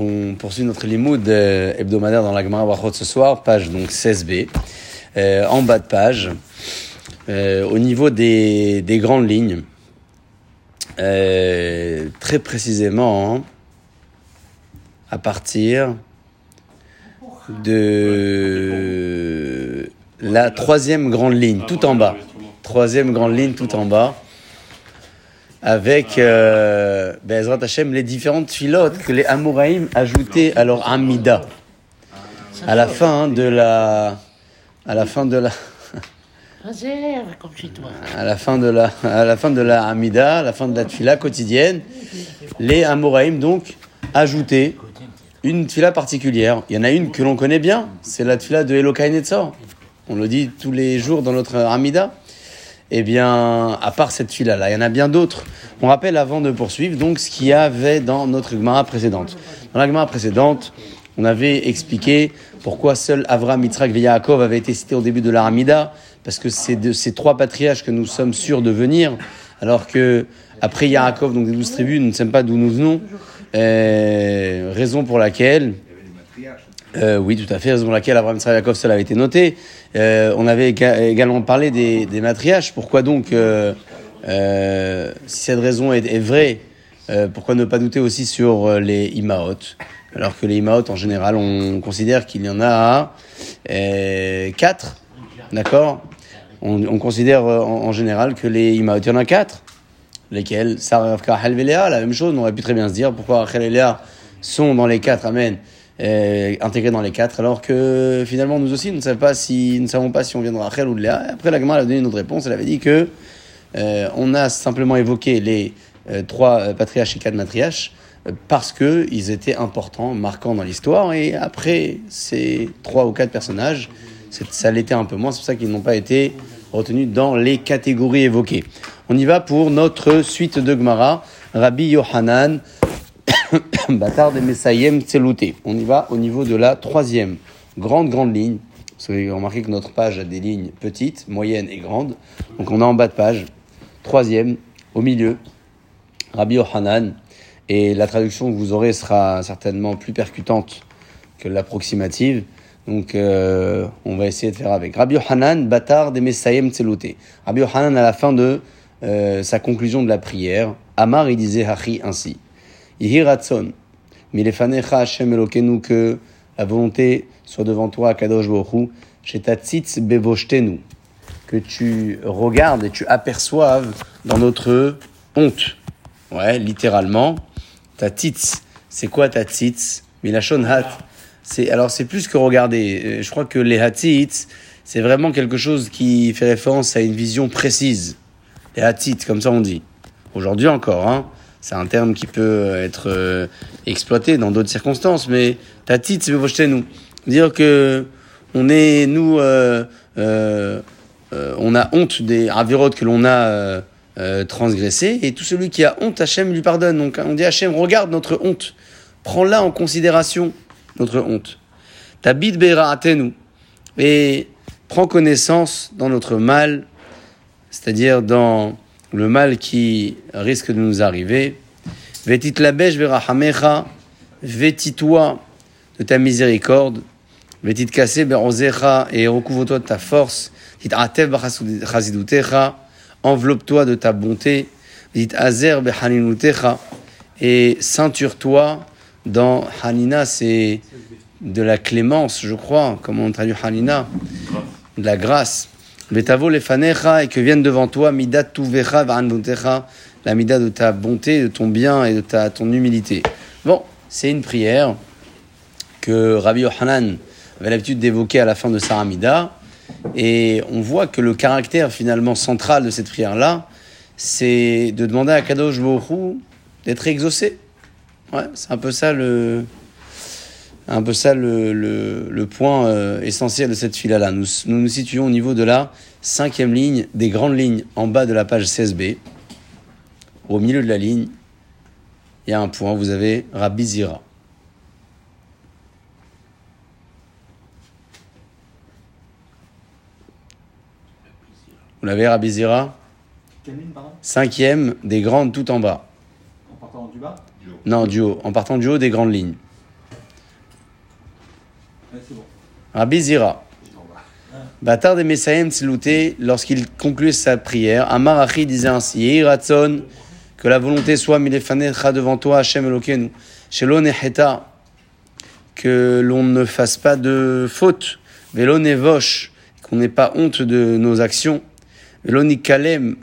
On poursuit notre limoud euh, hebdomadaire dans la Gemara Brachot ce soir, page donc 16b, euh, en bas de page, euh, au niveau des, des grandes lignes, très précisément à partir de la troisième grande ligne, tout en bas. Troisième grande ligne, tout en bas avec euh, Bezrat Hashem les différentes filotes que les Amouraïm ajoutaient à leur Amida. À la fin de la. À la fin de la. À la fin de la, à la fin de la Amida, à la fin de la tfila quotidienne, les Amoraïm donc ajoutaient une tfila particulière. Il y en a une que l'on connaît bien, c'est la tfila de Elokai. On le dit tous les jours dans notre Amida. Eh bien, à part cette fila-là, il y en a bien d'autres. On rappelle avant de poursuivre donc ce qu'il y avait dans notre Gemara précédente. Dans la Gemara précédente, on avait expliqué pourquoi seul Avram, Yitzhak et Yaakov avaient été cités au début de la Hamida, parce que c'est de ces trois patriarches que nous sommes sûrs de venir, alors que après Yaakov, donc des douze tribus, nous ne savons pas d'où nous venons. Euh, raison pour laquelle euh, oui, tout à fait, raison pour laquelle Abraham Yaakov seul avait été noté. Euh, on avait éga- également parlé des, des matriarches. Pourquoi donc, euh, si cette raison est, vraie, pourquoi ne pas douter aussi sur les Imaot Alors que les Imaot, en général, on considère qu'il y en a quatre, d'accord? On, on considère en, général que les Imaot, il y en a quatre. Lesquels? Sarah, Ravka, Rachel et Léa, la même chose, on aurait pu très bien se dire pourquoi Rachel et Léa sont dans les quatre, amen, euh, intégrés dans les quatre, alors que finalement nous aussi nous ne savons pas si, nous savons pas si on vient de Rachel ou de Léa. Après la Gemara a donné une autre réponse, elle avait dit que euh, on a simplement évoqué les euh, trois patriarches et quatre matriarches parce que ils étaient importants, marquants dans l'histoire, et après ces trois ou quatre personnages, ça l'était un peu moins, c'est pour ça qu'ils n'ont pas été retenus dans les catégories évoquées. On y va pour notre suite de Gemara, Rabbi Yohanan, Bâtard des Messayem Tselouté. On y va au niveau de la troisième grande, grande ligne. Vous avez remarqué que notre page a des lignes petites, moyennes et grandes. Donc on a en bas de page, troisième, au milieu, Rabbi Yohanan. Et la traduction que vous aurez sera certainement plus percutante que l'approximative. Donc euh, on va essayer de faire avec. Rabbi Yohanan, Bâtard des Messayem Tselouté. Rabbi Yohanan, à la fin de euh, sa conclusion de la prière, Amar, il disait Hachi ainsi. Ihi ratson, milefanecha Hashem Elokenu, que la volonté soit devant toi, Kadosh que tu regardes et tu aperçoives dans notre honte. Ouais, littéralement, ta titz. C'est quoi ta titz Milachon hat. C'est alors c'est plus que regarder. Euh, Je crois que les hatitz, c'est vraiment quelque chose qui fait référence à une vision précise. Les hatitz, comme ça on dit. Aujourd'hui encore, hein. C'est un terme qui peut être euh, exploité dans d'autres circonstances, mais tatit, nous. Dire que on est, nous, euh, euh, euh, on a honte des avérotes que l'on a euh, euh, transgressées, et tout celui qui a honte, Hachem lui pardonne. Donc on dit Hachem, regarde notre honte, prends-la en considération, notre honte. Tabit be'ra'atenu, et prends connaissance dans notre mal, c'est-à-dire dans le mal qui risque de nous arriver. Vetit labesh verahamecha, vêtis-toi de ta miséricorde. Berozecha, et recouvre-toi de ta force. Tit atev enveloppe-toi de ta bonté. Vetit azer behaninutecha, et ceinture-toi dans Hanina, c'est de la clémence, je crois, comment on traduit Hanina, de la grâce. Vetavo lefanecha, et que vienne devant toi midat tuvecha va'anutecha, la mida de ta bonté, de ton bien et de ta, ton humilité. Bon, c'est une prière que Rabbi Yohanan avait l'habitude d'évoquer à la fin de sa Hamida. Et on voit que le caractère finalement central de cette prière-là, c'est de demander à Kadosh Baruch d'être exaucé. Ouais, c'est un peu ça le, un peu ça le, le, le point euh, essentiel de cette fila-là. Nous, nous nous situons au niveau de la cinquième ligne, des grandes lignes en bas de la page 16b. Au milieu de la ligne, il y a un point, vous avez Rabbi Zira. Vous l'avez, Rabbi Zira Quelle ligne, pardon? Cinquième des grandes tout en bas. En partant partant du bas? Non, du haut. En partant du haut des grandes lignes. Rabbi Zira. Batar de Messaïm Tsilouté, lorsqu'il conclut sa prière, Amar Achi disait ainsi Yehi Ratzon, que la volonté soit milefanecha devant toi, Hashem Elokeinu, Shelo Necheta, que l'on ne fasse pas de faute, Velo Nevosh, qu'on n'ait pas honte de nos actions, Velo Nikalem,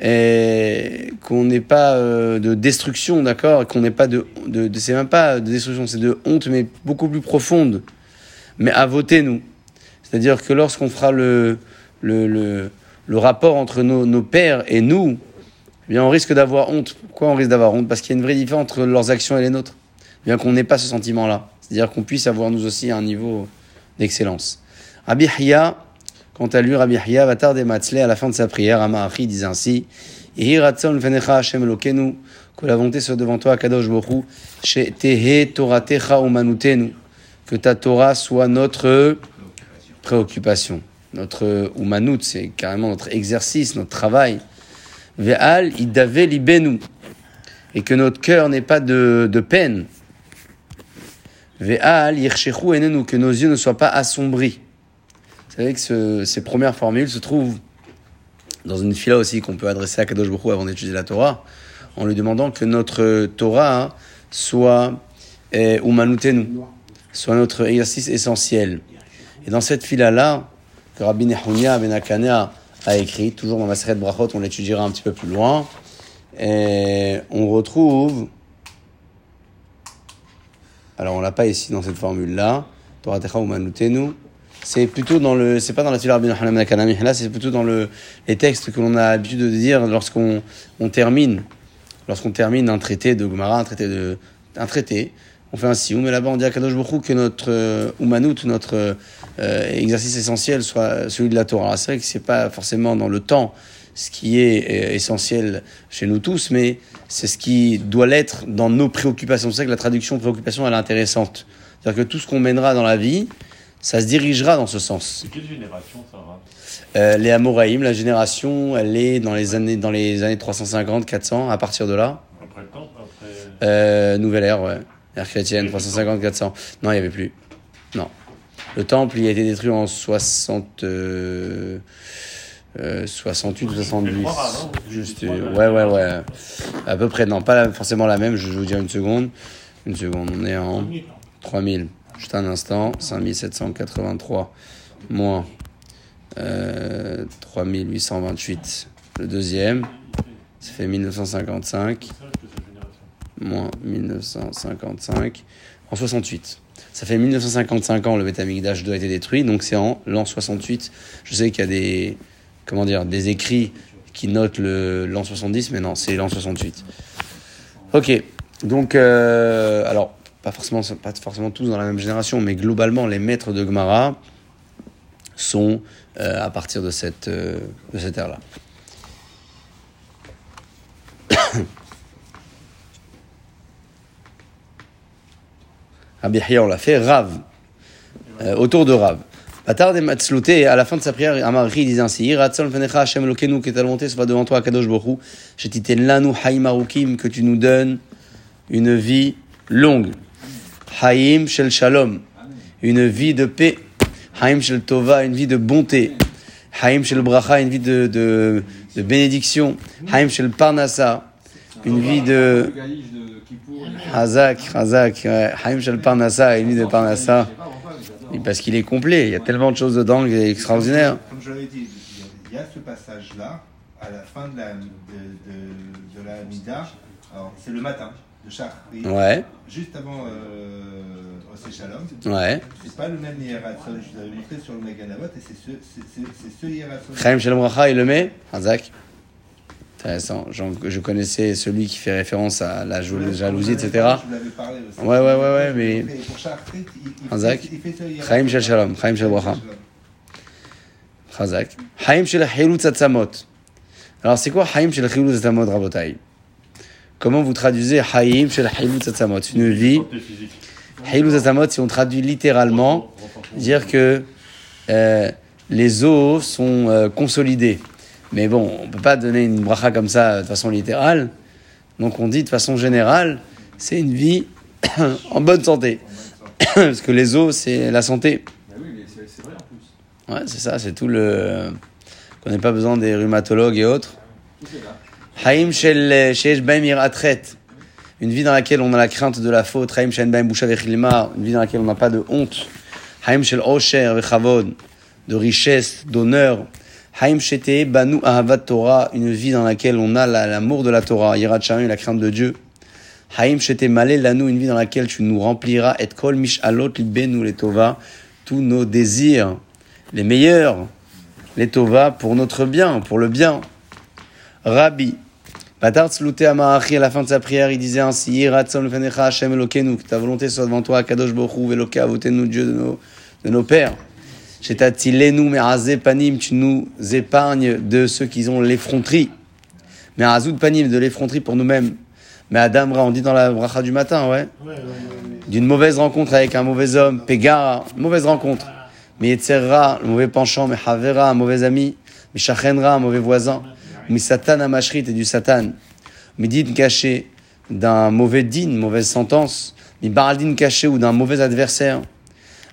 qu'on n'ait pas euh, de destruction, d'accord, et qu'on n'ait pas de, de, de- c'est même pas de destruction, c'est de honte, mais beaucoup plus profonde. Mais à voter nous. C'est-à-dire que lorsqu'on fera le, le, le, rapport entre nos, nos pères et nous, eh bien on risque d'avoir honte. Pourquoi on risque d'avoir honte? Parce qu'il y a une vraie différence entre leurs actions et les nôtres. Eh Bien qu'on n'ait pas ce sentiment-là. C'est-à-dire qu'on puisse avoir nous aussi un niveau d'excellence. Rabbi Hiya, quant à lui, Rabbi Hiya va tarder Matzle à la fin de sa prière. Amaachi disait ainsi que la volonté soit devant toi, Kadosh Borou, Tehe Toratecha Umanutenu, que ta Torah soit notre préoccupation. Notre Umanut, c'est carrément notre exercice, notre travail. Ve'al idave libenu. Et que notre cœur n'ait pas de, peine. Ve'al yirshechu enenu. Que nos yeux ne soient pas assombris. Vous savez que ce- ces premières formules se trouvent dans une fila aussi qu'on peut adresser à Kadosh Baruch avant d'étudier la Torah, en lui demandant que notre Torah soit eh, Umanutenu, soit notre exercice essentiel. Et dans cette fila-là, que Rabbi Nehunia Ben Akanea a écrit, toujours dans Maseret Brachot, on l'étudiera un petit peu plus loin, et on retrouve, alors on l'a pas ici dans cette formule-là, c'est plutôt dans le, c'est pas dans la fila Rabbi Nehunia Ben c'est plutôt dans le, les textes que l'on a l'habitude de dire lorsqu'on on termine, termine un traité de Gemara, un traité de, un traité, on fait un sioum, mais là-bas on dit à Kadosh Baruch Hu que notre euh, Umanut, notre euh, exercice essentiel soit celui de la Torah. C'est vrai que c'est pas forcément dans le temps ce qui est euh, essentiel chez nous tous, mais c'est ce qui doit l'être dans nos préoccupations. C'est ça que la traduction préoccupation elle est intéressante. C'est-à-dire que tout ce qu'on mènera dans la vie, ça se dirigera dans ce. C'est quelle génération ça va Euh, les Amoraïm, la génération, elle est dans les années, dans les années 350, 400, à partir de là. Après le temps Après. Euh, nouvelle ère, ouais. Ère chrétienne, 350, 400. Non, il n'y avait plus. Non. Le temple, il a été détruit en 60, euh, euh, 68 ou 70. Mais trois rares, non Juste, Les trois euh, rares. ouais, ouais, ouais. À peu près, non, pas la- forcément la même, je vais vous dire une seconde. Une seconde, on est en 3000. Juste un instant, 5783 moins euh, 3828. Le deuxième, ça fait 1955 moins 1955 en 68. Ça fait 1955 ans le Beth Amikdash 2 a été détruit, donc c'est en l'an 68. Je sais qu'il y a des comment dire des écrits qui notent l'an 70, mais non, c'est l'an 68. Ok, donc euh, alors pas forcément pas forcément tous dans la même génération, mais globalement les maîtres de Gemara sont euh, à partir de cette euh, de cette ère Rabbi on l'a fait, Rav, euh, autour de Rav. Batar de Matzlouté, à la fin de sa prière, Amari disait ainsi Iratzon fenecha Hashem Elokenu, que ta volonté soit devant toi, Kadosh lanu Haïm Arukim, que tu nous donnes une vie longue. Haïm Shel Shalom, une vie de paix. Haïm Shel Tova, une vie de bonté. Haïm Shel Bracha, une vie de, de, de bénédiction. Haïm Shel Parnassa, une vie de. Kippour, Hazak, Hazak. Haïm Shel Parnassa, vie de Parnassa. Parce qu'il est complet, il y a tellement de choses dedans qui est extraordinaire. Comme je l'avais dit, il y a- ce passage-là, à la fin de la, de, de, de la Mida, alors c'est le matin de Shachri, Ouais, juste avant euh, Osé Shalom. ouais. C'est pas le même Hieratzon, je vous avais montré sur le Meganavot, et c'est ce, c'est, c'est, c'est ce. Chaim Shalom Bracha, il le met Hazak. Intéressant. Je connaissais celui qui fait référence à la jalousie, etc. Ouais, ouais, ouais, ouais, mais- Et Pour Shachri, il, il, Hazak. fait, il fait ce Hieratzon. Chaim Shel Shalom, Chaim Shel Bracha. Hazak. Haïm Shel Chilut Atzamot. Alors, c'est quoi Haïm Shel Chilut Atzamot, Rabotai? Comment vous traduisez Haïm Shel Chilut Atzamot Une vie. Haïlou Atzamot, si on traduit littéralement, dire que euh, les os sont euh, consolidés. Mais bon, on peut pas donner une bracha comme ça euh, de façon littérale. Donc on dit de façon générale, c'est une vie en bonne santé. Parce que les os, c'est la santé. Bah oui, mais c'est vrai en plus. Ouais, c'est ça, c'est tout le. qu'on n'ait pas besoin des rhumatologues et autres. Haïm shel sheyesh baim iratret. Une vie dans laquelle on a la crainte de la faute. Haïm shen baim vechilma. Une vie dans laquelle on n'a pas de honte. Haïm shel osher vechavod. De richesse, d'honneur. Haïm shete banu ahavat Torah. Une vie dans laquelle on a la- l'amour de la Torah. Yirat Shamayim, la crainte de Dieu. Haïm shete malé lanou. Une vie dans laquelle tu nous rempliras. Et kol mishalot libenu les tova. Tous nos désirs. Les meilleurs. Les tova pour notre bien, pour le bien. Rabbi. Batar Tzlouté Amarachi, à la fin de sa prière, il disait ainsi Yiratzon lefenecha Hashem Elokenu, que ta volonté soit devant toi, Kadosh Bochou, Veloke Avotenu, Dieu de nos, de nos pères. Panim, tu nous épargnes de ceux qui ont l'effronterie. Merazout Panim, de l'effronterie pour nous-mêmes. Mais Adamra, on dit dans la bracha du matin, ouais. D'une mauvaise rencontre avec un mauvais homme, Pegara, mauvaise rencontre. Mais Yetzerra, le mauvais penchant, mais Havera, un mauvais ami. Mais Shachenra, un mauvais voisin. Mais Satan, un mashrit et du Satan. Mais din caché d'un mauvais din, mauvaise sentence. Mais Baraldin caché ou d'un mauvais adversaire.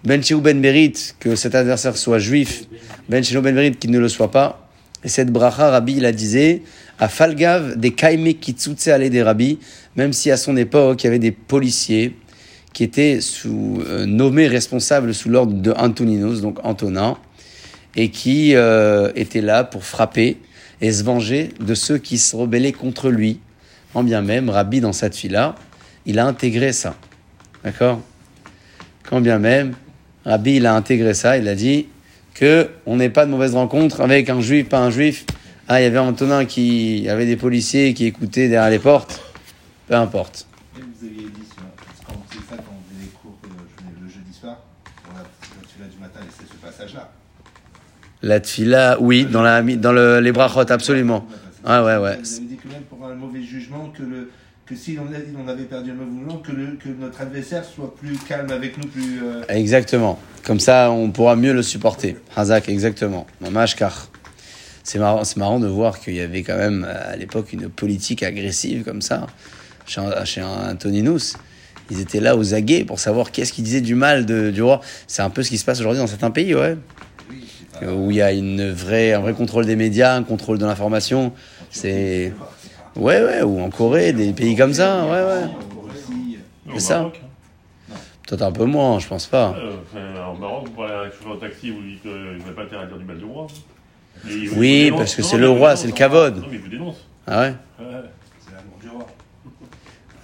Ben Sheou Ben Berit, que cet adversaire soit juif. Ben Sheou Ben qu'il ne le soit pas. Et cette bracha, Rabbi, il la disait, à Falgav, des Kaime Kitsutse allait des Rabbi, même si à son époque, il y avait des policiers qui étaient sous, euh, nommés responsables sous l'ordre de Antoninos, donc Antonin, et qui euh, étaient là pour frapper et se venger de ceux qui se rebellaient contre lui. En bien même, Rabbi, dans cette fille-là, il a intégré ça. D'accord? Quand bien même, Rabbi, il a intégré ça, il a dit que on n'ait pas de mauvaise rencontre avec un juif, pas un juif. Ah, il y avait Antonin qui il y avait des policiers qui écoutaient derrière les portes. Peu importe. Et vous aviez dit, sur- parce qu'on c'est ça quand on faisait les cours je venais le jeudi soir, on a celui-là du matin, et c'est ce passage-là. La tfila, oui, dans, la, dans le, les brachot, absolument. Ah ouais, ouais. Vous avez dit que même pour un mauvais jugement, que, le, que si on, a- on avait perdu un mauvais jugement, que, le, que notre adversaire soit plus calme avec nous, plus. euh, Exactement. Comme ça, on pourra mieux le supporter. Hazak, exactement. Mamash car. C'est marrant, c'est marrant de voir qu'il y avait quand même euh, à l'époque une politique agressive comme ça chez, chez Antoninus. Ils étaient là aux aguets pour savoir qu'est-ce qu'ils disaient du mal de, du roi. C'est un peu ce qui se passe aujourd'hui dans certains pays, ouais. oui, pas- Où il y a une vraie, un vrai contrôle des médias, un contrôle de l'information. C'est. Ouais, ouais, ou en Corée, des pays comme ça, ouais, ouais. En Russie, Au ça. Maroc, hein. Peut-être un peu moins, je pense pas. Euh, en Maroc, vous parlez avec un chauffeur de taxi, vous dites qu'il n'a pas intérêt à dire du mal du roi. Oui, dénonce. parce que c'est le roi, c'est le hein. kavod. Non, mais il vous dénonce. Ah ouais c'est l'amour du roi.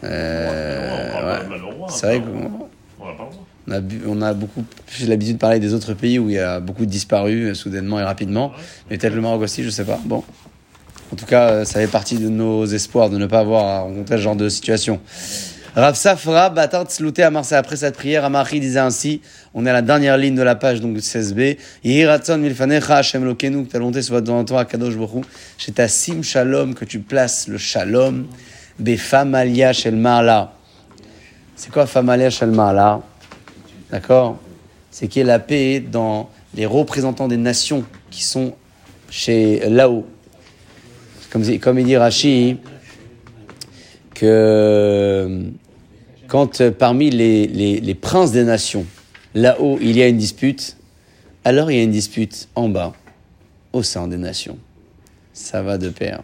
Euh, pas. C'est vrai on qu'on On pas a, on a beaucoup plus l'habitude de parler des autres pays où il y a beaucoup de disparus euh, soudainement et rapidement. Mais peut-être le Maroc aussi, je sais pas. Bon. En tout cas, euh, ça fait partie de nos espoirs de ne pas avoir à rencontrer ce genre de situation. Rav Safra, Batar Tzlouté à Marseille, après cette prière, Amari disait ainsi, on est à la dernière ligne de la page, donc 16b, Yiratzon milfanecha Hashem lokenu, ta volonté soit toi, Kadosh Borou, chez ta sim shalom, que tu places le shalom, befamalia shel. C'est quoi famalia shel marla D'accord? C'est qu'il y ait la paix dans les représentants des nations qui sont chez là-haut. Comme, comme il dit Rashi, que quand euh, parmi les, les, les princes des nations, là-haut, il y a une dispute, alors il y a une dispute en bas, au sein des nations. Ça va de pair.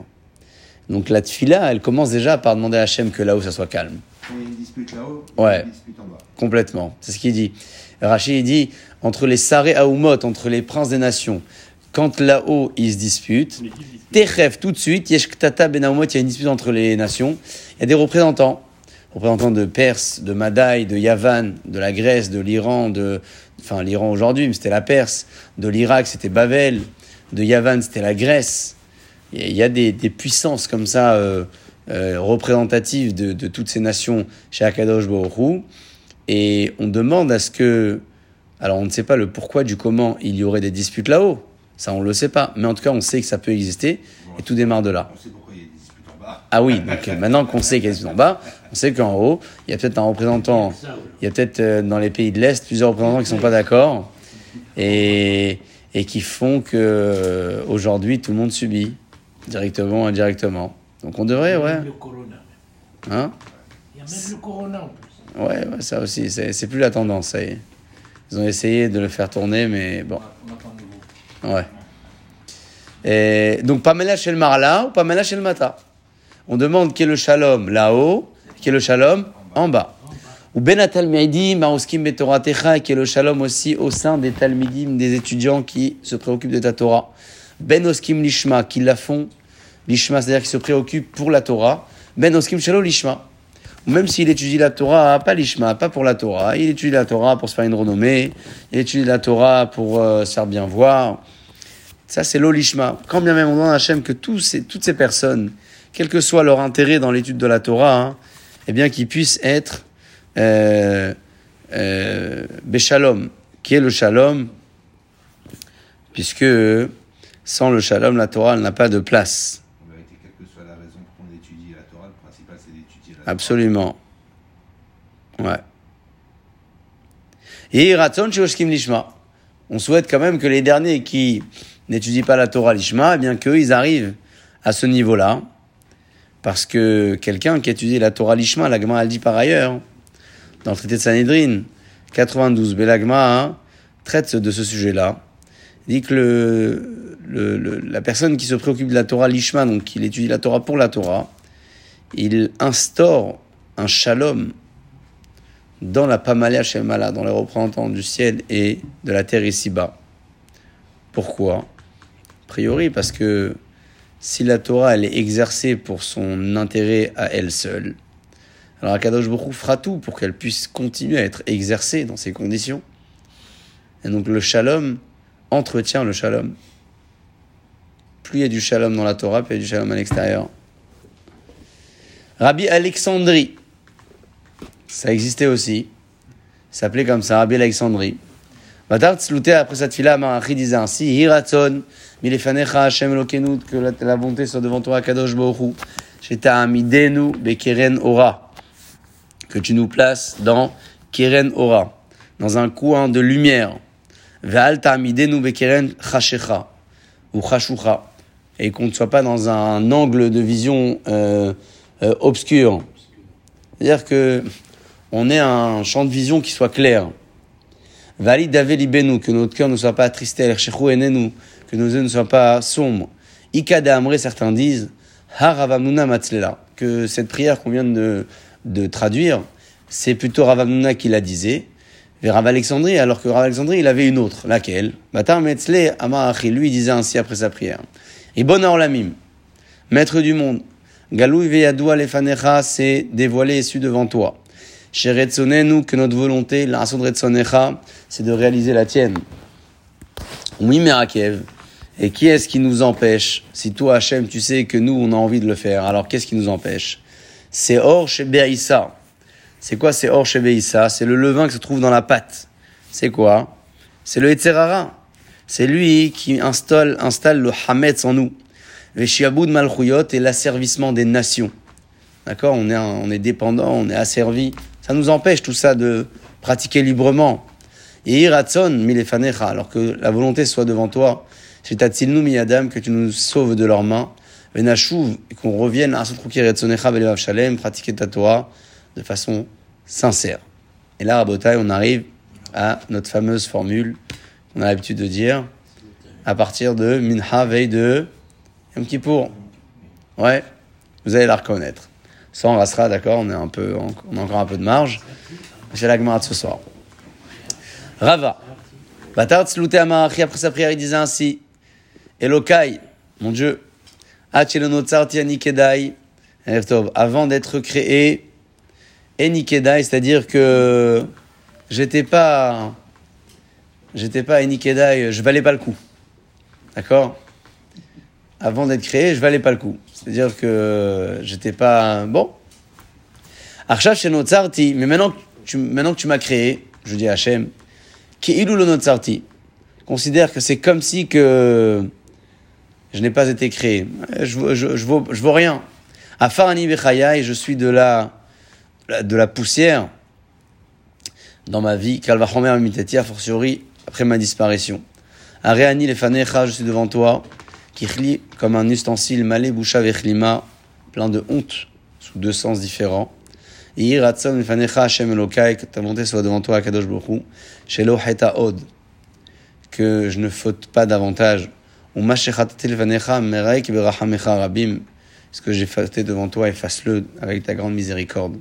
Donc la tfila, elle commence déjà par demander à Hachem que là-haut, ça soit calme. Il y a une dispute là-haut, Ouais. une dispute en bas. Complètement. C'est ce qu'il dit. Rachid il dit entre les Saré Aoumot, entre les princes des nations, quand là-haut ils se disputent, Techef, tout de suite, Yeshktata Ben Aoumot, il y a une dispute entre les nations. Il y a des représentants, représentants de Perse, de Madaï, de Yavan, de la Grèce, de l'Iran, de, enfin l'Iran aujourd'hui, mais c'était la Perse, de l'Irak, c'était Babel, de Yavan, c'était la Grèce. Il y a des, des puissances comme ça euh, euh, représentatives de, de toutes ces nations chez Akadosh Hu. Et on demande à ce que. Alors, on ne sait pas le pourquoi du comment il y aurait des disputes là-haut. Ça, on ne le sait pas. Mais en tout cas, on sait que ça peut exister. Et tout démarre de là. On sait pourquoi il y a des disputes en bas. Ah oui, donc euh, maintenant qu'on sait qu'il y a des disputes en bas, on sait qu'en haut, il y a peut-être un représentant. Il y a peut-être euh, dans les pays de l'Est plusieurs représentants qui ne sont pas d'accord. Et, et qui font que euh, aujourd'hui tout le monde subit, directement ou indirectement. Donc on devrait, ouais. Le corona. Hein? Il y a même le corona en plus. Ouais, ouais, ça aussi, c'est c'est plus la tendance, ça y est. Ils ont essayé de le faire tourner, mais bon. Ouais. Et donc, Pamela chez le Marla ou Pamela chez le Mata On demande qui est le shalom là-haut, qui est le shalom en bas. Ou Ben Talmidim, Maoskim Betoratecha, qui est le shalom aussi au sein des Talmidim, des étudiants qui se préoccupent de ta Torah. Ben Oskim Lishma, qui la font Lishma, c'est-à-dire qui se préoccupent pour la Torah. Ben Oskim Shalom Lishma. Même s'il étudie la Torah, pas l'Ishma, pas pour la Torah, il étudie la Torah pour se faire une renommée, il étudie la Torah pour euh, se faire bien voir. Ça, c'est l'olishma. Quand bien même on demande à Hachem que ces, toutes ces personnes, quel que soit leur intérêt dans l'étude de la Torah, hein, eh bien, qu'ils puissent être euh, euh, Beshalom, qui est le shalom, puisque sans le shalom, la Torah n'a pas de place. En vérité, quelle que soit la raison pour qu'on étudie la Torah, le principal c'est d'étudier la Torah. Absolument. Ouais. On souhaite quand même que les derniers qui n'étudient pas la Torah Lishma, eh bien qu'eux, ils arrivent à ce niveau-là. Parce que quelqu'un qui étudie la Torah Lishma, l'Agma, elle dit par ailleurs, dans le traité de Sanhedrin, 92, Belagma hein, traite de ce sujet-là. Il dit que le- la personne qui se préoccupe de la Torah Lishma, donc qui étudie la Torah pour la Torah, il instaure un shalom dans la Pamalia Shemala, dans les représentants du ciel et de la terre ici-bas. Pourquoi? A priori, parce que si la Torah elle est exercée pour son intérêt à elle seule, alors Akadosh Baruch fera tout pour qu'elle puisse continuer à être exercée dans ces conditions. Et donc le shalom entretient le shalom. Plus il y a du shalom dans la Torah, plus il y a du shalom à l'extérieur. Rabbi Alexandrie, ça existait aussi. S'appelait comme ça, Rabbi Alexandrie. Tzlouté, après cette fila, Marachi disait ainsi Hiratzon, milefanecha Hashem Elokenu, que la, bonté soit devant toi, Kadosh Bohu, Sheta Amidenu, Bekeren Ora, que tu nous places dans Keren Ora, dans un coin de lumière. Ve'al Ta'amidenu Bekeren Chashecha, ou Chashucha, et qu'on ne soit pas dans un angle de vision euh, euh, obscur. C'est-à-dire que on ait un champ de vision qui soit clair. Valid libenu, que notre cœur ne soit pas attristé, que nos yeux ne soient pas sombres. Ikada certains disent, haravamnuna matzlela, que cette prière qu'on vient de, de traduire, c'est plutôt Ravamnuna qui la disait, vers Rav Alexandrie, alors que Rav Alexandrie, il avait une autre, laquelle? Batar metzle amarachi, lui, disait ainsi après sa prière. Maître du monde, Galou veyadoua lefanecha, c'est dévoilé et su devant toi. Sheretzonenu, que notre volonté, la c'est de réaliser la tienne. Oui, Merakev. Et qui est-ce qui nous empêche? Si toi, Hachem, tu sais que nous, on a envie de le faire, alors qu'est-ce qui nous empêche? C'est Or chez. C'est quoi c'est Or chez C'est le levain qui se trouve dans la pâte. C'est quoi? C'est le Etzerara. C'est lui qui installe, installe le Hametz en nous. Le Shiaboud Malchuyot et l'asservissement des nations. D'accord on est, on est dépendant, on est asservi. Ça nous empêche tout ça de pratiquer librement. Et Iratson milefanecha, alors que la volonté soit devant toi. C'est Tatsilnu miyadam, que tu nous sauves de leurs mains. Et qu'on revienne à Sotruki Retzonecha Belevav Shalem, pratiquer ta Torah de façon sincère. Et là, à Botaï, on arrive à notre fameuse formule qu'on a l'habitude de dire à partir de Minha, veille de Yom Kippour. Ouais, vous allez la reconnaître. Ça, on restera, d'accord, on, est on a encore un peu de marge. C'est la de ce soir. Rava. Batar après sa prière, il disait ainsi Elokai, mon Dieu, avant d'être créé, Enikedai, c'est-à-dire que j'étais pas, j'étais pas Enikedai, je valais pas le coup. D'accord? Avant d'être créé, je valais pas le coup. C'est-à-dire que j'étais pas bon. Arshav Shenotzarti, mais maintenant, que tu, maintenant que tu m'as créé, je dis à Hachem, qui ilou lo notzarti, considère que c'est comme si que je n'ai pas été créé. Je, je, je, vaux, rien. Afarani bechaya, et je suis de la, de la poussière dans ma vie. Kalvachomer mitati, a fortiori, après ma disparition. Areani lefanecha, je suis devant toi. Kichli, comme un ustensile malé boucha vechlima, plein de honte sous deux sens différents. Yehi ratzon lefanecha Hashem Elokai, que ta volonté soit devant toi, Kadosh Baruch Hu, shelo heta od, que je ne faute pas davantage. Ou mashechatati lefanecha mereik berachamecha rabim, ce que j'ai fauté devant toi, efface-le avec ta grande miséricorde.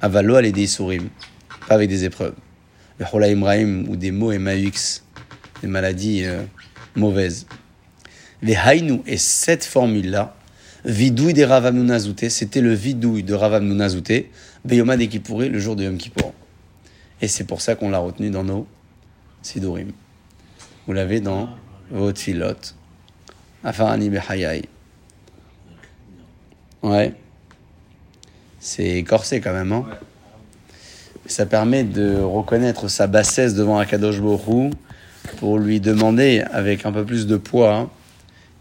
Avalo des sourim, pas avec des épreuves. Le imraim ou des mots MAUX, des maladies euh, mauvaises. Les haïnou, et cette formule-là, vidouille des Ravam Nunazouté, c'était le vidouille de Ravam Nunazouté, Beyoma de Kippouré, le jour de Yom Kippour. Et c'est pour ça qu'on l'a retenu dans nos Sidurim. Vous l'avez dans vos filotes. Afarani Behayai. Ouais. C'est corsé quand même, hein Ça permet de reconnaître sa bassesse devant Akadosh Borou pour lui demander avec un peu plus de poids hein,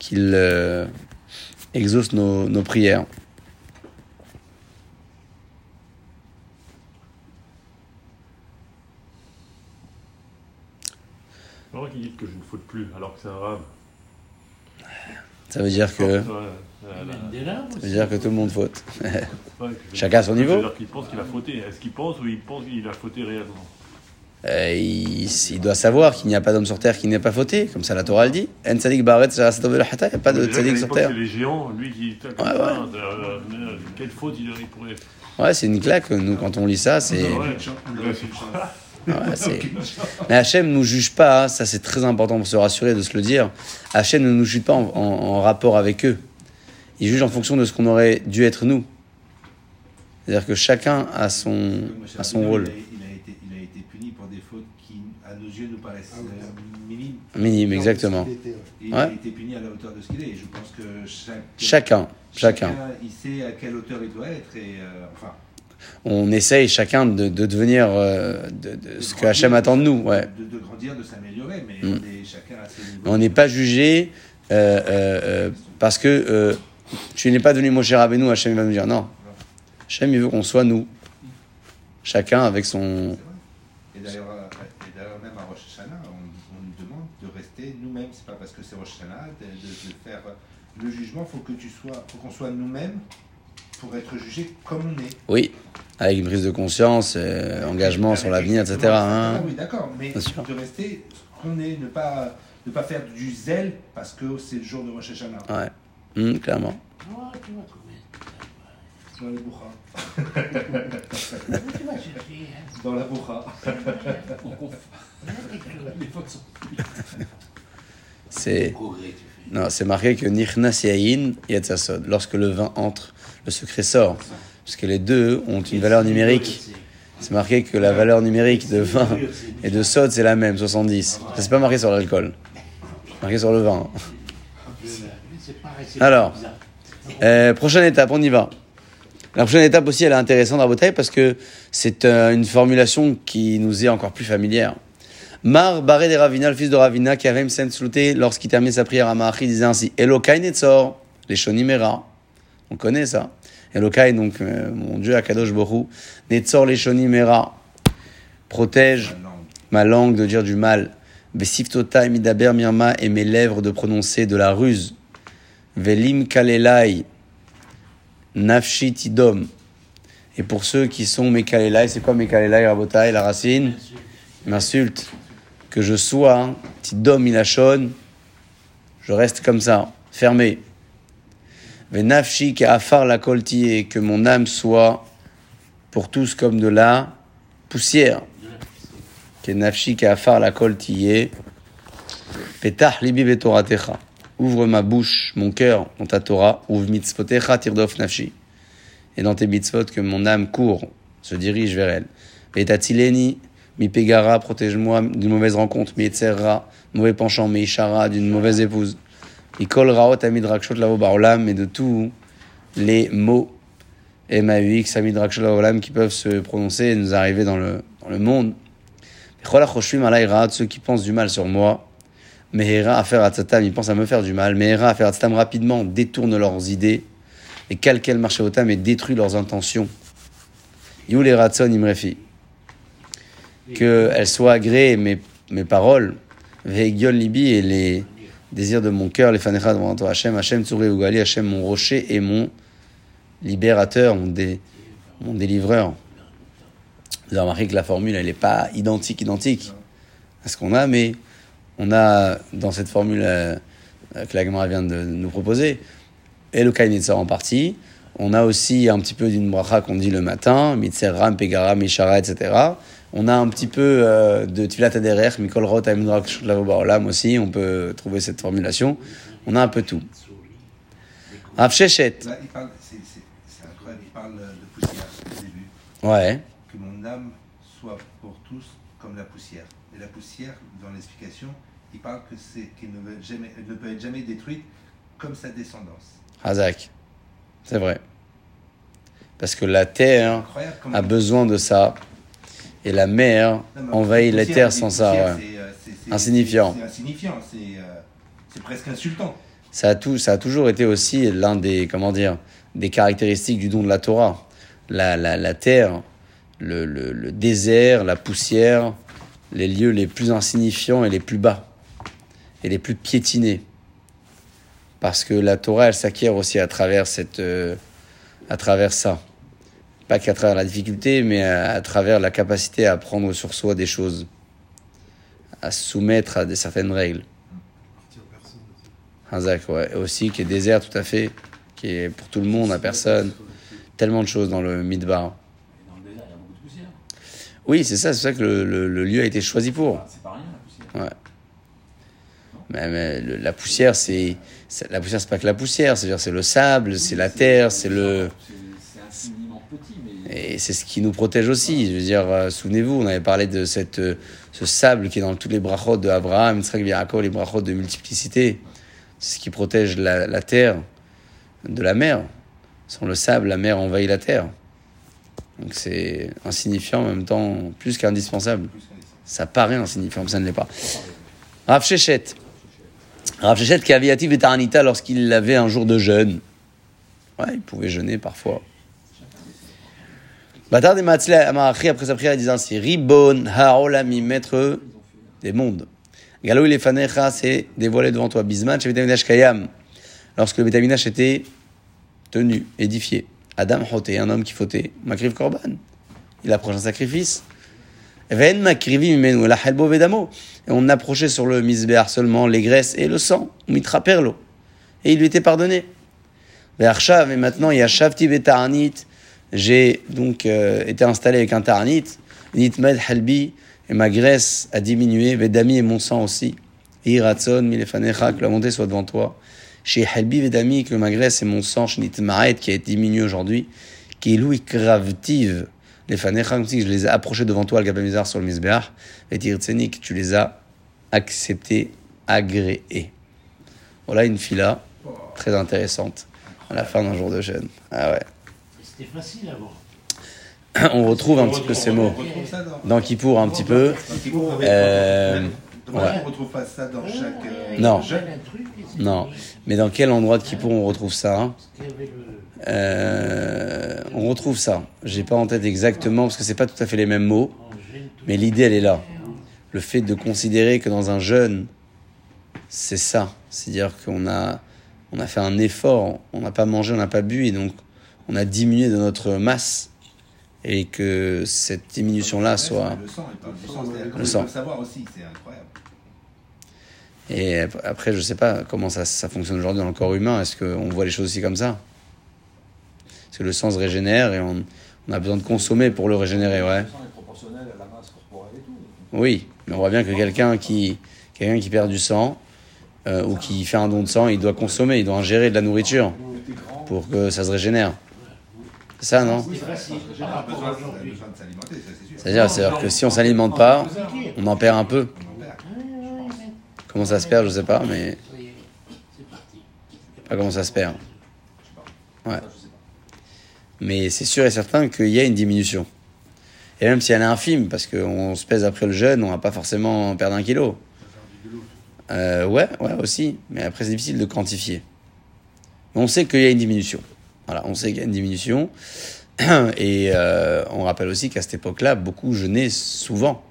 qu'il euh, exauce nos, nos prières. C'est vrai qu'ils disent que je ne faute plus, alors que c'est un rave. Ça veut dire que, ça veut dire que tout le monde faute. Chacun à son niveau. C'est-à-dire qu'il pense qu'il a fauté. Est-ce qu'il pense ou il pense qu'il a fauté réellement? Euh, il, il doit savoir qu'il n'y a pas d'homme sur terre qui n'est pas fauté, comme ça la Torah le dit. En tzadik baret il n'y a pas de tzadik sur terre. C'est les géants, lui qui. Ouais, ouais. euh, euh, quelle faute il il pourrait. Ouais, c'est une claque. Nous, quand on lit ça, c'est. Ouais. On aurait Ouais, c'est- Mais Hachem ne nous juge pas, hein, ça c'est très important pour se rassurer de se le dire. Hachem ne nous juge pas en, en- en rapport avec eux. Il juge en fonction de ce qu'on aurait dû être nous. C'est-à-dire que chacun a son, a son rôle. Il a, il a été, il a été puni pour des fautes qui, à nos yeux, nous paraissent euh, minimes. Minime, exactement. Il Ouais. a été puni à la hauteur de ce qu'il est. Et je pense que chaque- Chacun, chacun. il sait à quelle hauteur il doit être. Et, euh, enfin, On essaye chacun de, de devenir euh, de, de de ce que Hachem attend de nous. Ouais. De, grandir, de s'améliorer. Mais Mm. on est chacun à ses niveaux. On n'est pas jugé euh, euh, euh, parce que euh, tu n'es pas devenu Moshe Rabbeinu, Hachem va nous dire non. Hachem, il veut qu'on soit nous. Chacun avec son. C'est vrai. Et d'ailleurs, euh, et d'ailleurs, même à Rosh Hashanah, on, on nous demande de rester nous-mêmes. C'est pas parce que c'est Rosh Hashanah de, de- de faire le jugement. Faut que tu sois, faut qu'on soit nous-mêmes pour être jugé comme on est. Oui, avec une prise de conscience, euh, engagement sur l'avenir, etc. Hein. Oui, d'accord. Mais Bien sûr. de rester ce qu'on est, ne pas, ne pas faire du zèle parce que c'est le jour de Rosh Hashanah. Ouais, Hum, clairement. Oh, tu vas trouver. Dans les tu vas chercher hein Dans la boucha. Il y a quelque chose. C'est non, c'est marqué que Nichnas Yain Yatsasod. Lorsque le vin entre, le secret sort. Parce que les deux ont une valeur numérique. C'est marqué que la valeur numérique de vin et de sod, c'est la même, 70. Ça, c'est pas marqué sur l'alcool. C'est marqué sur le vin. C'est Alors. Euh, prochaine étape, on y va. La prochaine étape aussi, elle est intéressante à Botaï parce que c'est euh, une formulation qui nous est encore plus familière. Mar Baré de Ravina, le fils de Ravina, qui avait Sen Sluté, lorsqu'il terminait sa prière à Maachi, disait ainsi Elokai Netzor, les Shonimera. On connaît ça. Elokai, donc euh, mon Dieu, Akadosh Borou. Netzor, les Shonimera. Protège langue. ma langue de dire du mal. Besiftota midaber mirma et mes lèvres de prononcer de la ruse. Velim kalelai nafshi tidom. Et pour ceux qui sont mes kalelai, c'est quoi mes kalelai, rabotai, la racine? M'insulte. Que je sois, hein, tidom ilachon, je reste comme ça, fermé. Venafshi afar la kolti et que mon âme soit pour tous comme de la poussière. Que nafshi afar la kolti Petah libi betoratecha. Ouvre ma bouche, mon cœur, dans ta Torah. Ouvre mitzvotecha tirdof nafshi. Et dans tes mitzvot, que mon âme court, se dirige vers elle. Vetatileni, mi pegara, protège-moi d'une mauvaise rencontre. Mi etzerra, mauvais penchant. Mi ishara, d'une mauvaise épouse. Mi kol raot amid rakshot lavo barolam, et de tous les mots MAUX, amid rakshot lavo barolam, qui peuvent se prononcer et nous arriver dans le, dans le monde. Vechol achoshvim alay raat, ceux qui pensent du mal sur moi. Mehera à faire atzatam, ils pensent à me faire du mal. Mehera à faire atzatam rapidement, détourne leurs idées. Et calquel marché otam et détruit leurs intentions. You les ratson imrefi. Qu'elles soient agréées, mes, mes paroles. Vegiol libi et les désirs de mon cœur, les fanecha devant toi. Hachem, Hachem, Tsuré Ugali, Hachem, mon rocher et mon libérateur, mon, dé- mon délivreur. Vous avez remarqué que la formule, elle n'est pas identique, identique à ce qu'on a, mais on a dans cette formule euh, que la Gemara vient de nous proposer, et le en partie. On a aussi un petit peu d'une bracha qu'on dit le matin, Mitzeram, Pegara, Mishara, etc. On a un petit peu euh, de Tfilat Aderer, Mikol Rot, Aimdrak, Shlavo Baolam aussi, on peut trouver cette formulation. On a un peu tout. Rav Shechet, Là, il parle, c'est, c'est, c'est incroyable, il parle de poussière au début. ouais, Que mon âme soit pour tous comme la poussière. Et la poussière, dans l'explication, il parle que c'est qu'elle ne, veut jamais, elle ne peut être jamais détruite comme sa descendance. Hazak. C'est vrai. Parce que la terre a besoin de ça, et la mer Non, envahit la terre sans ça. c'est, euh, Insignifiant. C'est insignifiant, euh, c'est presque insultant. Ça a, tout, ça a toujours été aussi l'un des, comment dire, des caractéristiques du don de la Torah. La, la, la terre, le, le, le désert, la poussière, les lieux les plus insignifiants et les plus bas, et les plus piétinés. Parce que la Torah, elle s'acquiert aussi à travers, cette, euh, à travers ça. Pas qu'à travers la difficulté, mais à, à travers la capacité à prendre sur soi des choses, à se soumettre à des certaines règles. Hazak, ouais. Et aussi qui est désert tout à fait, qui est pour tout le monde, à personne. Tellement de choses dans le Midbar. Et dans le désert, il y a beaucoup de poussière. Oui, c'est ça, c'est ça que le, le- le lieu a été choisi pour. Enfin, c'est pas rien la poussière. Mais, mais le- la poussière, c'est la poussière, c'est pas que la poussière, c'est-à-dire c'est le sable, c'est la terre, c'est le C'est c'est infiniment petit, mais. Et c'est ce qui nous protège aussi. Je veux dire, euh, souvenez-vous, on avait parlé de euh, ce sable qui est dans tous les brachot de Abraham, Yaakov, les brachot de multiplicité. C'est ce qui protège la, terre de la mer. Sans le sable, la mer envahit la terre. Donc c'est insignifiant en même temps, plus qu'indispensable. Ça. Paraît insignifiant, mais ça ne l'est pas. Rav Shechet. Rav Shechet qui avait et lorsqu'il avait un jour de jeûne. Ouais, il pouvait jeûner parfois. Bâtard des Matzle Amarachi, après sa prière, il disait ainsi Ribon Haolami, maître des mondes. Galo fanecha, c'est dévoilé devant toi. Bisman, chez Betaminash Kayam. Lorsque le Betaminash était tenu, édifié. Adam Hoté, un homme qui fautait. Makriv Korban. Il approche un sacrifice. Ven makrivi mimenu la helbo vedamo. Et on approchait sur le misbéar seulement les graisses et le sang. Mitra perlo. Et il lui était pardonné. Ve'arshav, et maintenant il y a Shavti Betarnit. J'ai donc euh, été installé avec un Tarnit. Nitmed Halbi. Et ma graisse a diminué. Vedami et mon sang aussi. Iratson milefanecha, que la montée soit devant toi. Chez Halbi Vedami, que ma graisse et mon sang, Shnitmaret, qui a diminué aujourd'hui. Qui est Louis Kravtiv. Les fanecha, comme si je les ai approchés devant toi, le Gabamizar sur le Misbeach. Et Tirtsenik, tu les as acceptés, agréés. Voilà une fila très intéressante à la fin d'un jour de jeûne. Ah ouais. C'était facile avant. On retrouve un petit peu ces mots On retrouve ça dans. dans Kippour un petit peu. dans Kippour, on Euh, ouais. on retrouve pas ça dans chaque. euh, Non. Non. Mais dans quel endroit de Kippour on retrouve ça hein Euh, On retrouve ça. J'ai pas en tête exactement parce que c'est pas tout à fait les mêmes mots, mais l'idée elle est là. Le fait de considérer que dans un jeûne, c'est ça. C'est-à-dire qu'on a, on a fait un effort, on n'a pas mangé, on n'a pas bu, et donc on a diminué de notre masse, et que cette diminution-là soit. Le sang, Le sang. peut le savoir aussi, c'est incroyable. Et après, je sais pas comment ça, ça fonctionne aujourd'hui dans le corps humain. Est-ce qu'on voit les choses aussi comme ça? Parce que le sang se régénère et on, on a besoin de consommer pour le régénérer, ouais. Le sang est proportionnel à la masse corporelle et tout. Oui, mais on voit bien que quelqu'un qui, quelqu'un qui perd du sang euh, ou qui fait un don de sang, il doit consommer, il doit ingérer de la nourriture pour que ça se régénère. C'est ça, non c'est. C'est-à-dire, c'est-à-dire que si on s'alimente pas, on en perd un peu. Comment ça se perd, je sais pas, mais C'est pas comment ça se perd. Ouais. Mais c'est sûr et certain qu'il y a une diminution. Et même si elle est infime, parce qu'on se pèse après le jeûne, on va pas forcément perdre un kilo. Euh, ouais, ouais, aussi. Mais après, c'est difficile de quantifier. Mais on sait qu'il y a une diminution. Voilà, on sait qu'il y a une diminution. Et euh, on rappelle aussi qu'à cette époque-là, beaucoup jeûnaient souvent.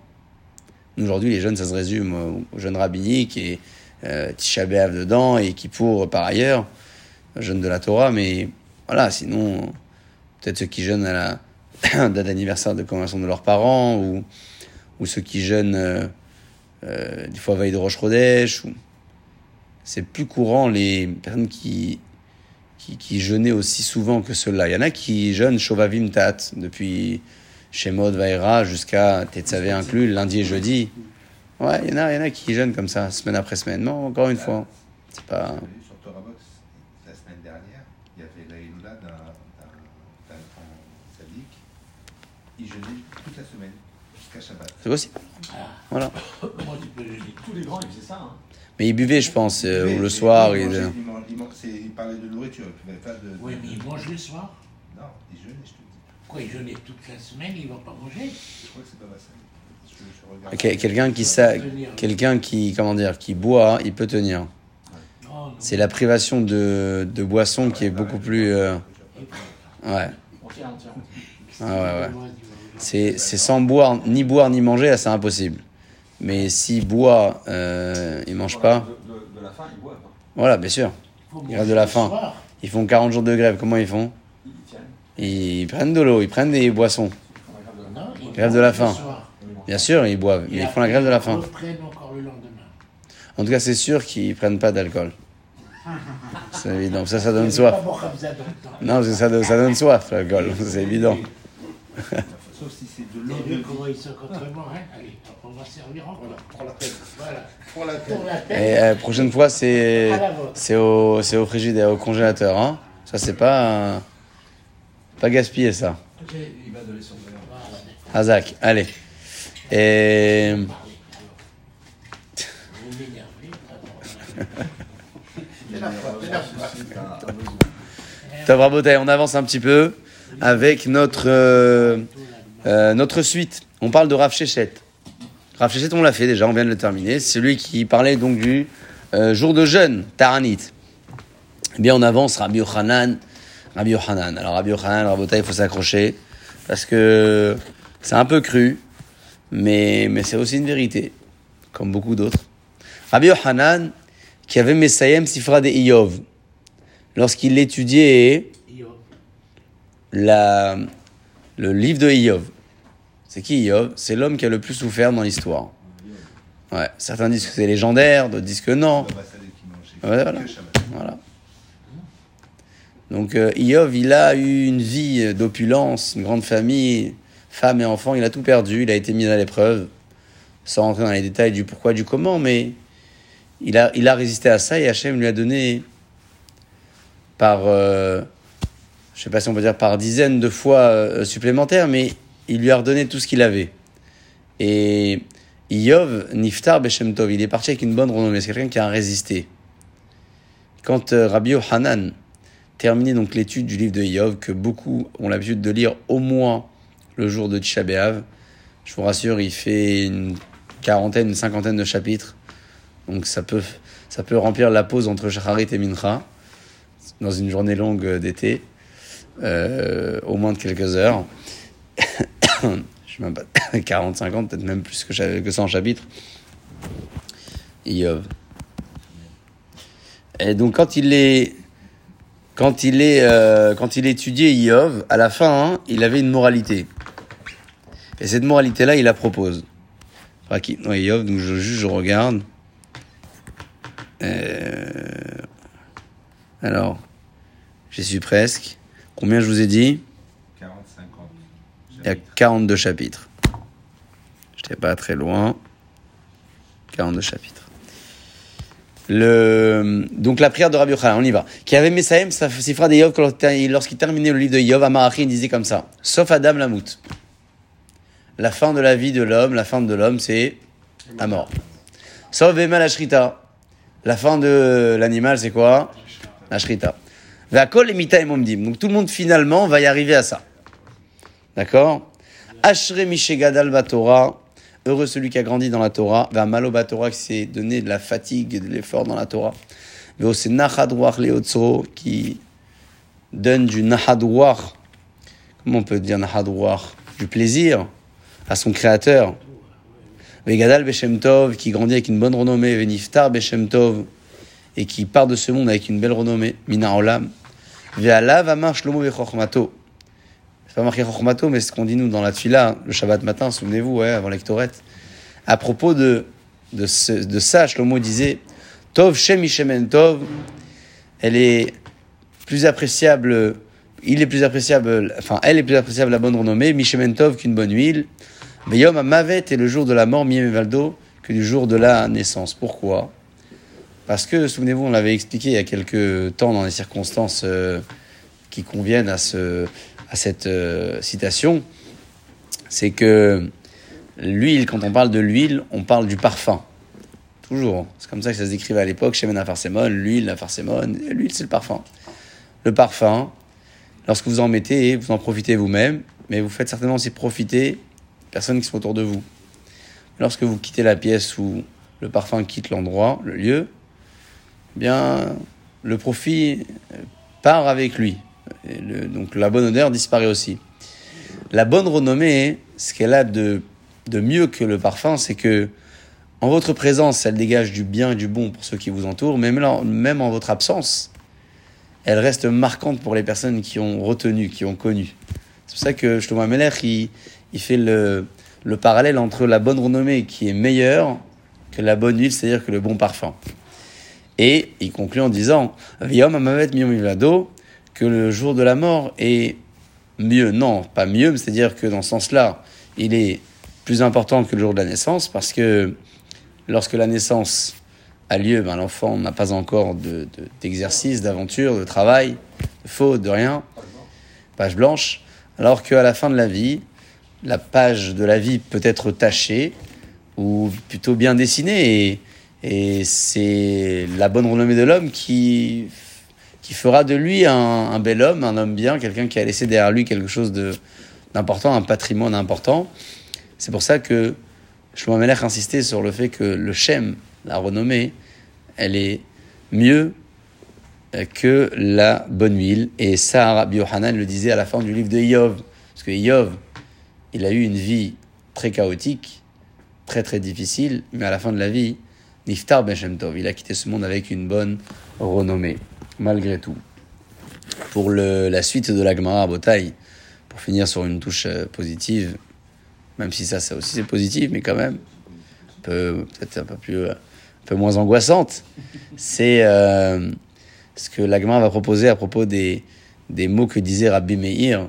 Aujourd'hui, les jeûnes, ça se résume au- au jeûne rabbinique et euh, Tisha dedans et Kippour par ailleurs, jeûne de la Torah. Mais Voilà, sinon, peut-être ceux qui jeûnent à la date d'anniversaire de commémoration de leurs parents, ou, ou ceux qui jeûnent euh, euh, des fois veille de Roche Rodèche. Ou... C'est plus courant les personnes qui, qui, qui jeûnaient aussi souvent que ceux-là. Il y en a qui jeûnent Shovavim Tat depuis Shemot Vaera jusqu'à Tetzavé inclus, lundi et jeudi. Ouais, il y, en a, il y en a qui jeûnent comme ça, semaine après semaine. Non, encore une fois, c'est pas. Sur Torah Box, la semaine dernière, il y avait la d'un sadique. Il jeûnait toute la semaine, jusqu'à Shabbat. C'est possible. Voilà. Moi, peux jeûner. Tous les grands, ils faisaient ça. Hein. Mais ils buvaient, je pense, euh, Mais- ou le mais soir. il ils- mangeait- il man- il man- c'est- il parlait de nourriture, il ne pouvait pas de. Oui, mais il mange le soir. Non, il jeûnait, je te dis. Quoi, il jeûnait toute la semaine, il va pas manger? Je crois que c'est pas regarde. Que- Quelqu'un qui, sa- quelqu'un qui, comment dire, qui boit, il peut tenir. Non. C'est la privation de, de boisson qui est beaucoup plus. euh, ouais. Ah ouais, ouais. C'est c'est sans boire, ni boire ni manger, là c'est impossible. Mais s'il boit, euh, il mange pas. De, de- de la faim, ils boivent. hein. Voilà, bien sûr. Il reste de la faim. Ils font 40 jours de grève, comment ils font? Ils ils tiennent. Ils prennent de l'eau, ils prennent des boissons. Ils font la grève de la Non, ils Grève de la mangent le faim. Bien sûr, ils boivent, mais ils font la grève de la faim. Ils reprennent encore le lendemain. En tout cas, c'est sûr qu'ils prennent pas d'alcool. C'est évident. Ça, ça donne Il soif. Non, parce que ça, donne- ça donne soif, l'alcool. C'est évident. Sauf si c'est de l'eau comment ils sont contrairement, hein? Allez, on va servir encore. Prends la tête. Voilà. Prends la tête. La Et euh, prochaine fois, c'est c'est au, c'est au frigidaire, au congélateur. Hein. Ça, c'est pas, euh, pas gaspiller, ça. Il va sur le verre. Hazak, allez. Et Vous m'énervez. Top Rabotai, on avance un petit peu avec notre, euh, euh, notre suite. On parle de Rav Shechet. Rav on l'a fait déjà, on vient de le terminer. C'est celui qui parlait donc du euh, jour de jeûne, Taranit. Eh bien, on avance, Rabbi Yochanan. Rabbi Yochanan. Alors, Rabbi Yochanan, Rabotai, il faut s'accrocher parce que c'est un peu cru, mais, mais c'est aussi une vérité, comme beaucoup d'autres. Rabbi Yochanan, qui avait Messayem Sifra de Iyov, lorsqu'il étudiait la, le livre de Iyov. C'est qui Iyov C'est l'homme qui a le plus souffert dans l'histoire. Ouais, certains disent que c'est légendaire, d'autres disent que non. Voilà. Donc euh, il a eu une vie d'opulence, une grande famille, femme et enfants, il a tout perdu, il a été mis à l'épreuve, sans rentrer dans les détails du pourquoi, du comment, mais il a, il a résisté à ça et Hachem lui a donné par, euh, je sais pas si on peut dire par dizaines de fois euh, supplémentaires, mais il lui a redonné tout ce qu'il avait. Et Iyov, Niftar Beshem Tov, il est parti avec une bonne renommée, c'est quelqu'un qui a résisté. Quand euh, Rabbi Yohanan terminait donc l'étude du livre de Iyov, que beaucoup ont l'habitude de lire au moins le jour de Tisha je vous rassure, il fait une quarantaine, une cinquantaine de chapitres. Donc ça peut, ça peut remplir la pause entre Shacharit et Mincha dans une journée longue d'été, euh, au moins de quelques heures. je sais même pas, 40, 50, peut-être même plus que, que 100 chapitres. Iyov. Et donc quand il est, quand il est, euh, quand il étudiait Iov, à la fin, hein, il avait une moralité. Et cette moralité-là, il la propose. Enfin, non, donc je, juste je regarde. Euh, alors, j'y suis presque. Combien je vous ai dit? 40, 50. Il y a 42 chapitres. Je n'étais pas très loin. 42 chapitres. Le, donc la prière de Rabbi Yochanan, on y va. Qui avait Messaïm, Sifra de Yov, lorsqu'il terminait le livre de Yov, Amarachi, disait comme ça. Sauf Adam Lamout. La fin de la vie de l'homme, la fin de l'homme, c'est la mort. Sauf Bema la Shrita. La fin de l'animal, c'est quoi? La Shrita. Donc tout le monde finalement va y arriver à ça. D'accord Ashre Mishegadal Batora. Heureux celui qui a grandi dans la Torah. Va malo Batora qui s'est donné de la fatigue et de l'effort dans la Torah. Aussi Nachadouach Leotso qui donne du Nachadouach. Comment on peut dire Nachadouach Du plaisir à son créateur. Vegadal Beshem Tov qui grandit avec une bonne renommée. Veniftar Beshem Tov et qui part de ce monde avec une belle renommée. Mina Olam. Ve'alav amar Shlomo vechormato. C'est pas marqué chormato, mais ce qu'on dit nous dans la tfila, le Shabbat matin, souvenez-vous, ouais, avant l'Ektoret. À propos de, de, ce- de ça, Shlomo disait Tov Shem Ishemen Tov, elle est plus appréciable, il est plus appréciable, enfin, elle est plus appréciable, la bonne renommée, Mishemen Tov qu'une bonne huile. Mais Yom Mavet est le jour de la mort, Miem et Valdo, que du jour de la naissance. Pourquoi? Parce que, souvenez-vous, on l'avait expliqué il y a quelques temps dans les circonstances euh, qui conviennent à, ce, à cette euh, citation, c'est que l'huile, quand on parle de l'huile, on parle du parfum. Toujours. C'est comme ça que ça se décrivait à l'époque, chez Mena Farsemone, l'huile, la Farsemone. L'huile, c'est le parfum. Le parfum, lorsque vous en mettez, vous en profitez vous-même, mais vous faites certainement aussi profiter les personnes qui sont autour de vous. Lorsque vous quittez la pièce où le parfum quitte l'endroit, le lieu, eh bien, le profit part avec lui. Donc la bonne odeur disparaît aussi. La bonne renommée, ce qu'elle a de, de mieux que le parfum, c'est que en votre présence, elle dégage du bien et du bon pour ceux qui vous entourent, mais même, en- votre absence, elle reste marquante pour les personnes qui ont retenu, qui ont connu. C'est pour ça que Shlomo Meller, il, fait le, le parallèle entre la bonne renommée qui est meilleure que la bonne huile, c'est-à-dire que le bon parfum. Et il conclut en disant Viom amavet miyom que le jour de la mort est mieux. Non, pas mieux, c'est-à-dire que dans ce sens-là, il est plus important que le jour de la naissance, parce que lorsque la naissance a lieu, ben, l'enfant n'a pas encore de- de- d'exercice, d'aventure, de travail, de faute, de rien, page blanche, alors qu'à la fin de la vie, la page de la vie peut être tachée, ou plutôt bien dessinée, et, et c'est la bonne renommée de l'homme qui, qui fera de lui un, bel homme, un homme bien, quelqu'un qui a laissé derrière lui quelque chose d'important, un patrimoine important. C'est pour ça que Shlomo Melech insistait sur le fait que le Shem, la renommée, elle est mieux euh, que la bonne huile. Et ça, Rabbi le disait à la fin du livre de Yov. Parce que Yov, il a eu une vie très chaotique, très très difficile, mais à la fin de la vie, Niftar Ben Shem Tov, il a quitté ce monde avec une bonne renommée, malgré tout. Pour la suite de la Gemara à Botaï, pour finir sur une touche euh, positive, même si ça, ça aussi c'est positif, mais quand même, peut-être un peu plus, euh, un peu moins angoissante, c'est euh, ce que la Gemara va proposer à propos des, mots que disait Rabbi Meir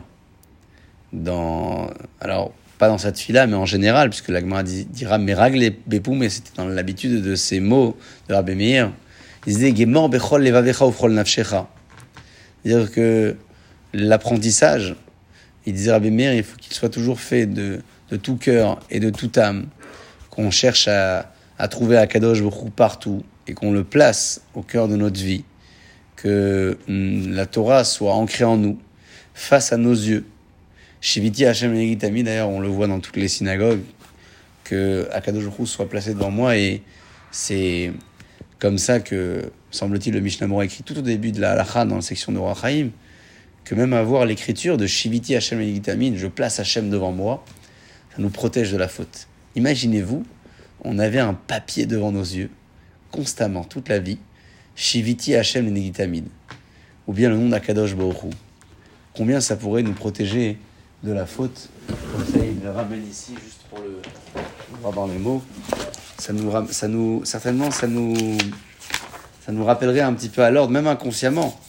dans, alors, pas dans cette fille-là, mais en général, puisque la Gemara dit- dira Merag les mais c'était dans l'habitude de ces mots de Rabbi Meir. Il disait. C'est-à-dire que l'apprentissage, il disait Rabbi Meir, il faut qu'il soit toujours fait de, tout cœur et de toute âme, qu'on cherche à, trouver Akadosh Baruch partout et qu'on le place au cœur de notre vie, que hum, la Torah soit ancrée en nous, face à nos yeux. Shiviti Hashem Negitami, d'ailleurs, on le voit dans toutes les synagogues, que Akadosh Baruch soit placé devant moi et c'est comme ça que, semble-t-il, le Mishnah Mora écrit tout au début de la halacha dans la section de Rachaim, que même avoir l'écriture de Shiviti Hashem Negitamin, je place Hashem devant moi, ça nous protège de la faute. Imaginez-vous, on avait un papier devant nos yeux, constamment, toute la vie, Shiviti Hashem Negitamin, ou bien le nom d'Akadosh Hu. Combien ça pourrait nous protéger de la faute Comme ça, il le ramène ici, juste pour le voir dans les mots. Ça nous, ça nous, certainement, ça nous, ça nous rappellerait un petit peu à l'ordre, même inconsciemment.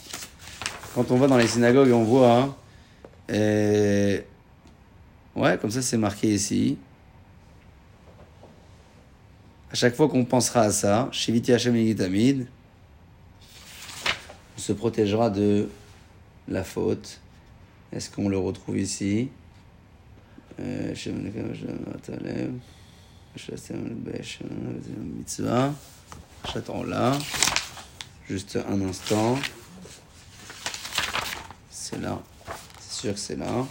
Quand on va dans les synagogues et on voit, hein, ouais, comme ça c'est marqué ici. À chaque fois qu'on pensera à ça, Shiviti Hashem Yigitamid, on se protégera de la faute. Est-ce qu'on le retrouve ici? Euh, J'attends là. Juste un instant. C'est là. C'est sûr que c'est là.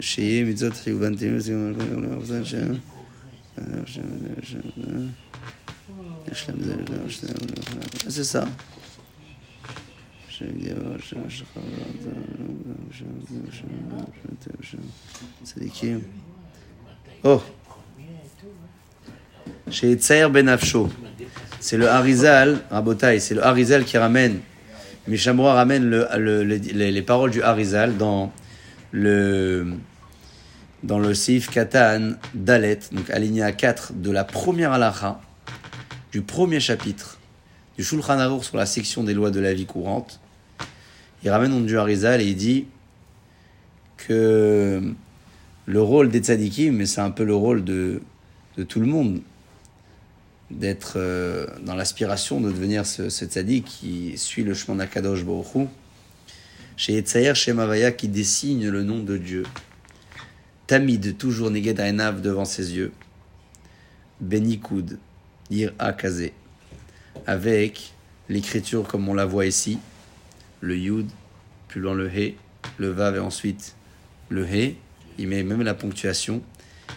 שיהיה מצוות חיובן תהיו סיום הכל יום לעבודה שם. יש להם זה לא שני זה ça. צדיקים. Oh, Chez Tsaïr Ben Afsho. C'est le Harizal, Rabotai, c'est le Harizal qui ramène, Mishamroa ramène le, le- les, les- les paroles du Harizal dans le, dans le Sif Katan Dalet, donc alinéa 4 de la première halacha, du premier chapitre du Shulchan Aruch sur la section des lois de la vie courante. Il ramène donc du Harizal et il dit que le rôle des tzadikim, mais c'est un peu le rôle de, tout le monde, d'être euh, dans l'aspiration de devenir ce, tzadik qui suit le chemin d'Akadosh Baruch Hu. Chez Etzaïr, chez Mavaya, qui désigne le nom de Dieu. Tamid, toujours Neged Aenav devant ses yeux. Benikoud, dire Akazé. Avec l'écriture comme on la voit ici, le Yud, plus loin le He, le Vav et ensuite le He. Il met même la ponctuation.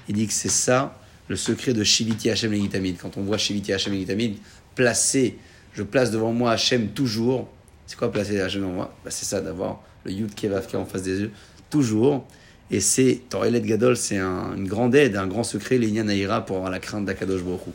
Il dit que c'est ça le secret de Shiviti Hashem Legitamid. Quand on voit Shiviti Hashem Legitamid, placer, je place devant moi Hashem toujours. C'est quoi placer Hashem devant moi? Bah, C'est ça, d'avoir le Yud qui est en face des yeux, toujours. Et c'est, Torelet Gadol, c'est un- une grande aide, un grand secret, l'Inyan Naïra, pour avoir la crainte d'Akadosh Baruch Hu.